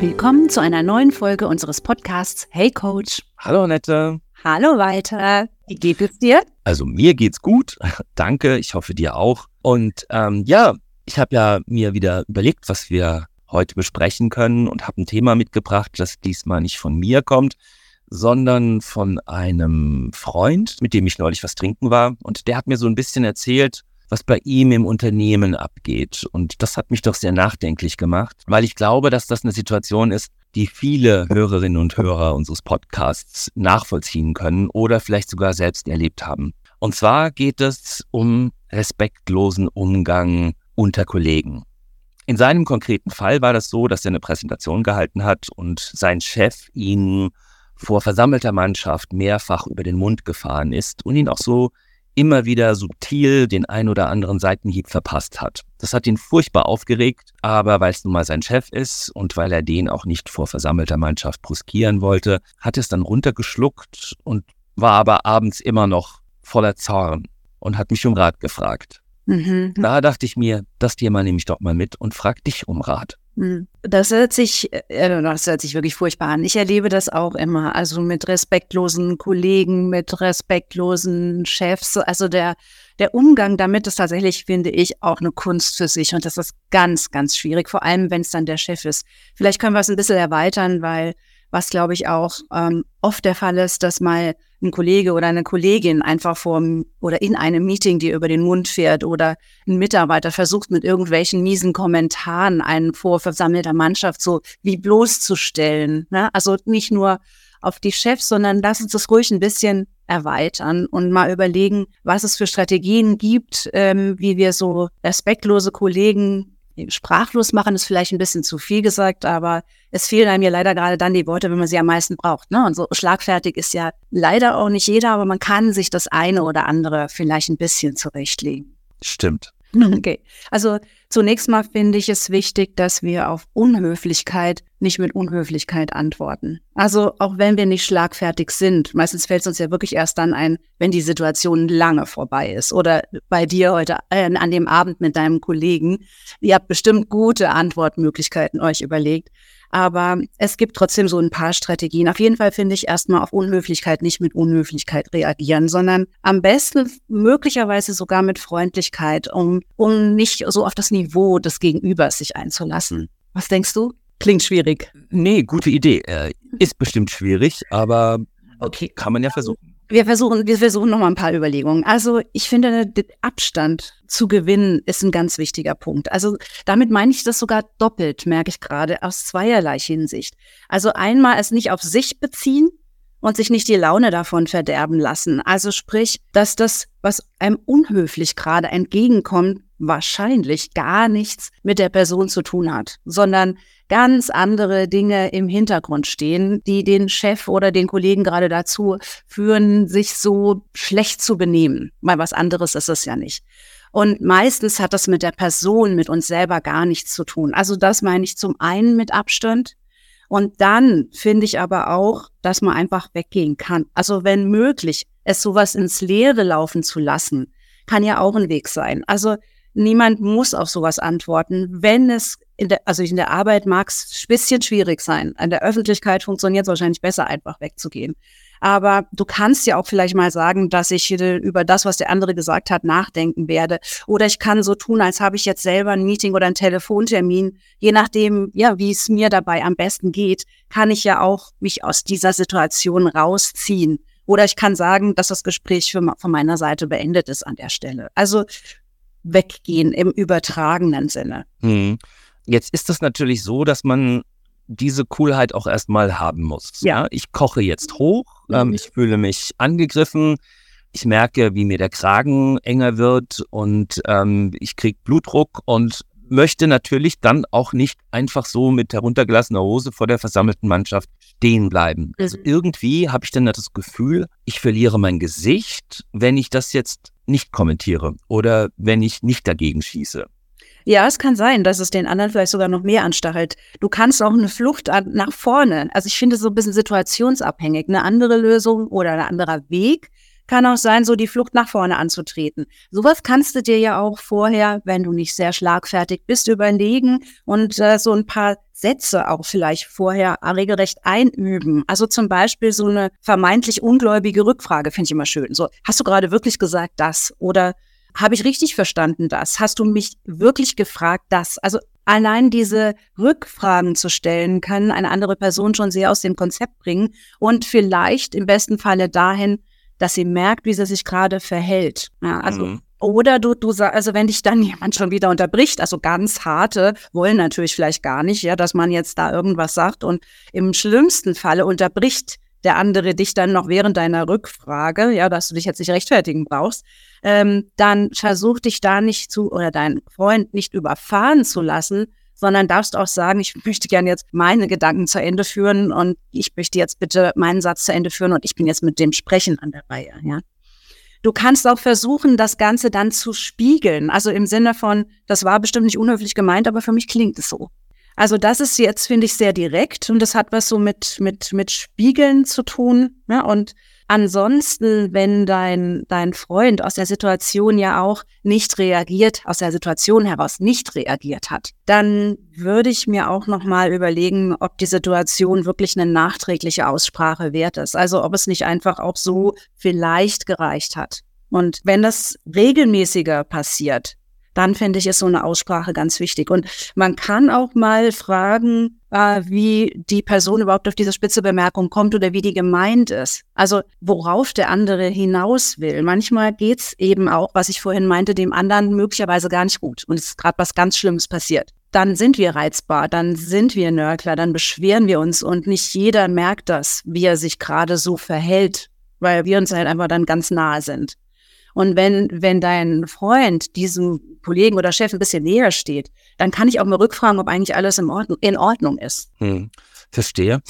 Willkommen zu einer neuen Folge unseres Podcasts Hey Coach. Hallo Annette. Hallo Walter. Wie geht es dir? Also mir geht's gut. Danke. Ich hoffe dir auch. Und ähm, ja, ich habe ja mir wieder überlegt, was wir heute besprechen können und habe ein Thema mitgebracht, das diesmal nicht von mir kommt, sondern von einem Freund, mit dem ich neulich was trinken war. Und der hat mir so ein bisschen erzählt, was bei ihm im Unternehmen abgeht. Und das hat mich doch sehr nachdenklich gemacht, weil ich glaube, dass das eine Situation ist, die viele Hörerinnen und Hörer unseres Podcasts nachvollziehen können oder vielleicht sogar selbst erlebt haben. Und zwar geht es um respektlosen Umgang unter Kollegen. In seinem konkreten Fall war das so, dass er eine Präsentation gehalten hat und sein Chef ihn vor versammelter Mannschaft mehrfach über den Mund gefahren ist und ihn auch so immer wieder subtil den ein oder anderen Seitenhieb verpasst hat. Das hat ihn furchtbar aufgeregt, aber weil es nun mal sein Chef ist und weil er den auch nicht vor versammelter Mannschaft bruskieren wollte, hat es dann runtergeschluckt und war aber abends immer noch voller Zorn und hat mich um Rat gefragt. Mhm. Da dachte ich mir, das Thema nehme ich doch mal mit und frag dich um Rat. Hm. Das hört sich, äh, das hört sich wirklich furchtbar an. Ich erlebe das auch immer. Also mit respektlosen Kollegen, mit respektlosen Chefs. Also der, der Umgang damit ist tatsächlich, finde ich, auch eine Kunst für sich. Und das ist ganz, ganz schwierig. Vor allem, wenn es dann der Chef ist. Vielleicht können wir es ein bisschen erweitern, weil was, glaube ich, auch ähm, oft der Fall ist, dass mal ein Kollege oder eine Kollegin einfach vor oder in einem Meeting dir über den Mund fährt oder ein Mitarbeiter versucht mit irgendwelchen miesen Kommentaren einen vor versammelter Mannschaft so wie bloßzustellen. Ne? Also nicht nur auf die Chefs, sondern lass uns das ruhig ein bisschen erweitern und mal überlegen, was es für Strategien gibt, ähm, wie wir so respektlose Kollegen sprachlos machen ist vielleicht ein bisschen zu viel gesagt, aber es fehlen einem ja leider gerade dann die Worte, wenn man sie am meisten braucht. Ne? Und so schlagfertig ist ja leider auch nicht jeder, aber man kann sich das eine oder andere vielleicht ein bisschen zurechtlegen. Stimmt. Okay. Also zunächst mal finde ich es wichtig, dass wir auf Unhöflichkeit nicht mit Unhöflichkeit antworten. Also auch wenn wir nicht schlagfertig sind, meistens fällt es uns ja wirklich erst dann ein, wenn die Situation lange vorbei ist. Oder bei dir heute äh, an dem Abend mit deinem Kollegen. Ihr habt bestimmt gute Antwortmöglichkeiten euch überlegt. Aber es gibt trotzdem so ein paar Strategien. Auf jeden Fall finde ich erstmal auf Unhöflichkeit nicht mit Unhöflichkeit reagieren, sondern am besten möglicherweise sogar mit Freundlichkeit, um, um nicht so auf das Niveau des Gegenübers sich einzulassen. Was denkst du? Klingt schwierig. Nee, gute Idee. Äh, ist bestimmt schwierig, aber okay. kann man ja versuchen. Wir versuchen, wir versuchen noch mal ein paar Überlegungen. Also ich finde, Abstand zu gewinnen ist ein ganz wichtiger Punkt. Also damit meine ich das sogar doppelt, merke ich gerade, aus zweierlei Hinsicht. Also einmal es nicht auf sich beziehen und sich nicht die Laune davon verderben lassen. Also sprich, dass das, was einem unhöflich gerade entgegenkommt, wahrscheinlich gar nichts mit der Person zu tun hat, sondern ganz andere Dinge im Hintergrund stehen, die den Chef oder den Kollegen gerade dazu führen, sich so schlecht zu benehmen. Mal was anderes ist es ja nicht. Und meistens hat das mit der Person, mit uns selber gar nichts zu tun. Also das meine ich zum einen mit Abstand. Und dann finde ich aber auch, dass man einfach weggehen kann. Also wenn möglich, es sowas ins Leere laufen zu lassen, kann ja auch ein Weg sein. Also niemand muss auf sowas antworten. Wenn es in der, also in der Arbeit mag es ein bisschen schwierig sein. An der Öffentlichkeit funktioniert es wahrscheinlich besser, einfach wegzugehen. Aber du kannst ja auch vielleicht mal sagen, dass ich über das, was der andere gesagt hat, nachdenken werde. Oder ich kann so tun, als habe ich jetzt selber ein Meeting oder einen Telefontermin. Je nachdem, ja, wie es mir dabei am besten geht, kann ich ja auch mich aus dieser Situation rausziehen. Oder ich kann sagen, dass das Gespräch von meiner Seite beendet ist an der Stelle. Also weggehen im übertragenen Sinne. Hm. Jetzt ist es natürlich so, dass man diese Coolheit auch erstmal haben muss. Ja. Ich koche jetzt hoch, ähm, mhm. ich fühle mich angegriffen, ich merke, wie mir der Kragen enger wird und ähm, ich kriege Blutdruck und möchte natürlich dann auch nicht einfach so mit heruntergelassener Hose vor der versammelten Mannschaft stehen bleiben. Also mhm. irgendwie habe ich dann das Gefühl, ich verliere mein Gesicht, wenn ich das jetzt nicht kommentiere oder wenn ich nicht dagegen schieße. Ja, es kann sein, dass es den anderen vielleicht sogar noch mehr anstachelt. Du kannst auch eine Flucht nach vorne. Also ich finde so ein bisschen situationsabhängig. Eine andere Lösung oder ein anderer Weg Kann auch sein, so die Flucht nach vorne anzutreten. Sowas kannst du dir ja auch vorher, wenn du nicht sehr schlagfertig bist, überlegen und äh, so ein paar Sätze auch vielleicht vorher regelrecht einüben. Also zum Beispiel so eine vermeintlich ungläubige Rückfrage finde ich immer schön. So, hast du gerade wirklich gesagt das? Oder habe ich richtig verstanden das? Hast du mich wirklich gefragt das? Also allein diese Rückfragen zu stellen, kann eine andere Person schon sehr aus dem Konzept bringen und vielleicht im besten Falle dahin, dass sie merkt, wie sie sich gerade verhält. Ja, also mhm. Oder du, du sagst, also wenn dich dann jemand schon wieder unterbricht, also ganz harte, wollen natürlich vielleicht gar nicht, ja, dass man jetzt da irgendwas sagt und im schlimmsten Falle unterbricht der andere dich dann noch während deiner Rückfrage, ja, dass du dich jetzt nicht rechtfertigen brauchst, ähm, dann versuch dich da nicht zu oder deinen Freund nicht überfahren zu lassen, sondern darfst auch sagen, ich möchte gerne jetzt meine Gedanken zu Ende führen und ich möchte jetzt bitte meinen Satz zu Ende führen und ich bin jetzt mit dem Sprechen an der Reihe, ja. Du kannst auch versuchen, das Ganze dann zu spiegeln. Also im Sinne von, das war bestimmt nicht unhöflich gemeint, aber für mich klingt es so. Also das ist jetzt, finde ich, sehr direkt und das hat was so mit, mit, mit Spiegeln zu tun. Ja? Und ansonsten, wenn dein, dein Freund aus der Situation ja auch nicht reagiert, aus der Situation heraus nicht reagiert hat, dann würde ich mir auch nochmal überlegen, ob die Situation wirklich eine nachträgliche Aussprache wert ist. Also ob es nicht einfach auch so vielleicht gereicht hat. Und wenn das regelmäßiger passiert, dann finde ich, ist so eine Aussprache ganz wichtig. Und man kann auch mal fragen, wie die Person überhaupt auf diese spitze Bemerkung kommt oder wie die gemeint ist. Also worauf der andere hinaus will. Manchmal geht's eben auch, was ich vorhin meinte, dem anderen möglicherweise gar nicht gut. Und es ist gerade was ganz Schlimmes passiert. Dann sind wir reizbar, dann sind wir Nörgler, dann beschweren wir uns und nicht jeder merkt das, wie er sich gerade so verhält, weil wir uns halt einfach dann ganz nahe sind. Und wenn, wenn dein Freund diesem Kollegen oder Chef ein bisschen näher steht, dann kann ich auch mal rückfragen, ob eigentlich alles in Ordnung, in Ordnung ist. Hm, verstehe.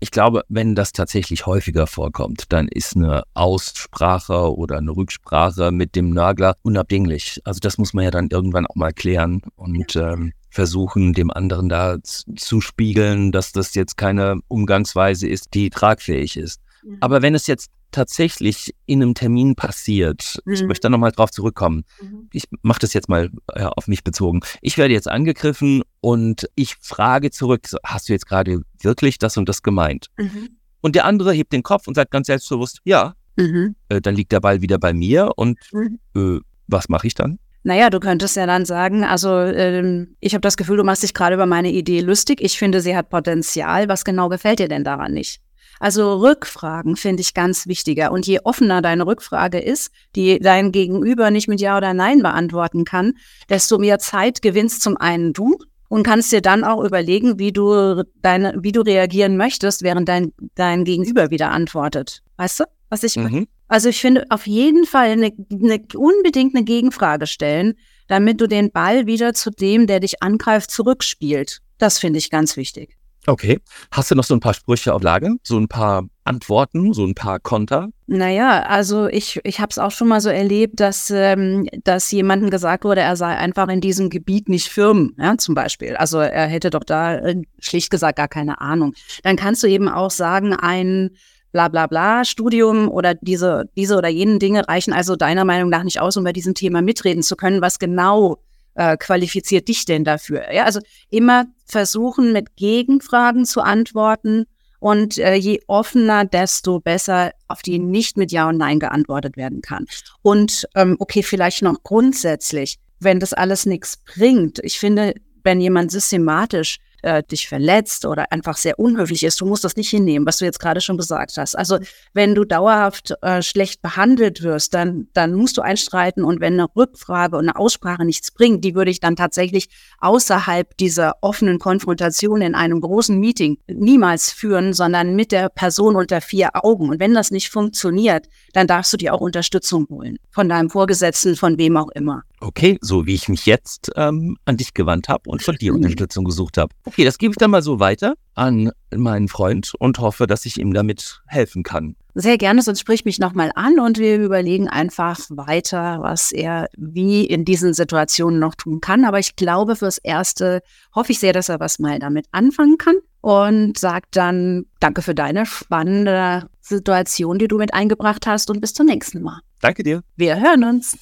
Ich glaube, wenn das tatsächlich häufiger vorkommt, dann ist eine Aussprache oder eine Rücksprache mit dem Nagler unabdinglich. Also das muss man ja dann irgendwann auch mal klären und ähm, versuchen, dem anderen da zu spiegeln, dass das jetzt keine Umgangsweise ist, die tragfähig ist. Aber wenn es jetzt tatsächlich in einem Termin passiert, mhm. ich möchte da nochmal drauf zurückkommen. Mhm. Ich mache das jetzt mal ja, auf mich bezogen. Ich werde jetzt angegriffen und ich frage zurück, hast du jetzt gerade wirklich das und das gemeint? Mhm. Und der andere hebt den Kopf und sagt ganz selbstbewusst, ja. Mhm. Äh, dann liegt der Ball wieder bei mir und mhm. äh, was mache ich dann? Naja, du könntest ja dann sagen, also ähm, ich habe das Gefühl, du machst dich gerade über meine Idee lustig. Ich finde, sie hat Potenzial. Was genau gefällt dir denn daran nicht? Also Rückfragen finde ich ganz wichtiger. Und je offener deine Rückfrage ist, die dein Gegenüber nicht mit Ja oder Nein beantworten kann, desto mehr Zeit gewinnst zum einen du und kannst dir dann auch überlegen, wie du deine, wie du reagieren möchtest, während dein, dein Gegenüber wieder antwortet. Weißt du, was ich mhm. Also ich finde auf jeden Fall eine, eine, unbedingt eine Gegenfrage stellen, damit du den Ball wieder zu dem, der dich angreift, zurückspielt. Das finde ich ganz wichtig. Okay. Hast du noch so ein paar Sprüche auf Lage? So ein paar Antworten, so ein paar Konter? Naja, also ich, ich habe es auch schon mal so erlebt, dass, ähm, dass jemandem gesagt wurde, er sei einfach in diesem Gebiet nicht firm, ja, zum Beispiel. Also er hätte doch da äh, schlicht gesagt gar keine Ahnung. Dann kannst du eben auch sagen, ein bla bla bla Studium oder diese, diese oder jenen Dinge reichen also deiner Meinung nach nicht aus, um bei diesem Thema mitreden zu können, was genau äh, qualifiziert dich denn dafür? Ja, also immer versuchen, mit Gegenfragen zu antworten und äh, je offener, desto besser auf die nicht mit Ja und Nein geantwortet werden kann. Und ähm, okay, vielleicht noch grundsätzlich, wenn das alles nichts bringt. Ich finde, wenn jemand systematisch äh, dich verletzt oder einfach sehr unhöflich ist, du musst das nicht hinnehmen, was du jetzt gerade schon gesagt hast. Also wenn du dauerhaft äh, schlecht behandelt wirst, dann, dann musst du einstreiten und wenn eine Rückfrage und eine Aussprache nichts bringt, die würde ich dann tatsächlich außerhalb dieser offenen Konfrontation in einem großen Meeting niemals führen, sondern mit der Person unter vier Augen. Und wenn das nicht funktioniert, dann darfst du dir auch Unterstützung holen. Von deinem Vorgesetzten, von wem auch immer. Okay, so wie ich mich jetzt ähm, an dich gewandt habe und von dir Unterstützung gesucht habe. Okay, das gebe ich dann mal so weiter an meinen Freund und hoffe, dass ich ihm damit helfen kann. Sehr gerne, sonst sprich mich nochmal an und wir überlegen einfach weiter, was er wie in diesen Situationen noch tun kann. Aber ich glaube, fürs Erste hoffe ich sehr, dass er was mal damit anfangen kann und sagt dann Danke für deine spannende Situation, die du mit eingebracht hast und bis zum nächsten Mal. Danke dir. Wir hören uns.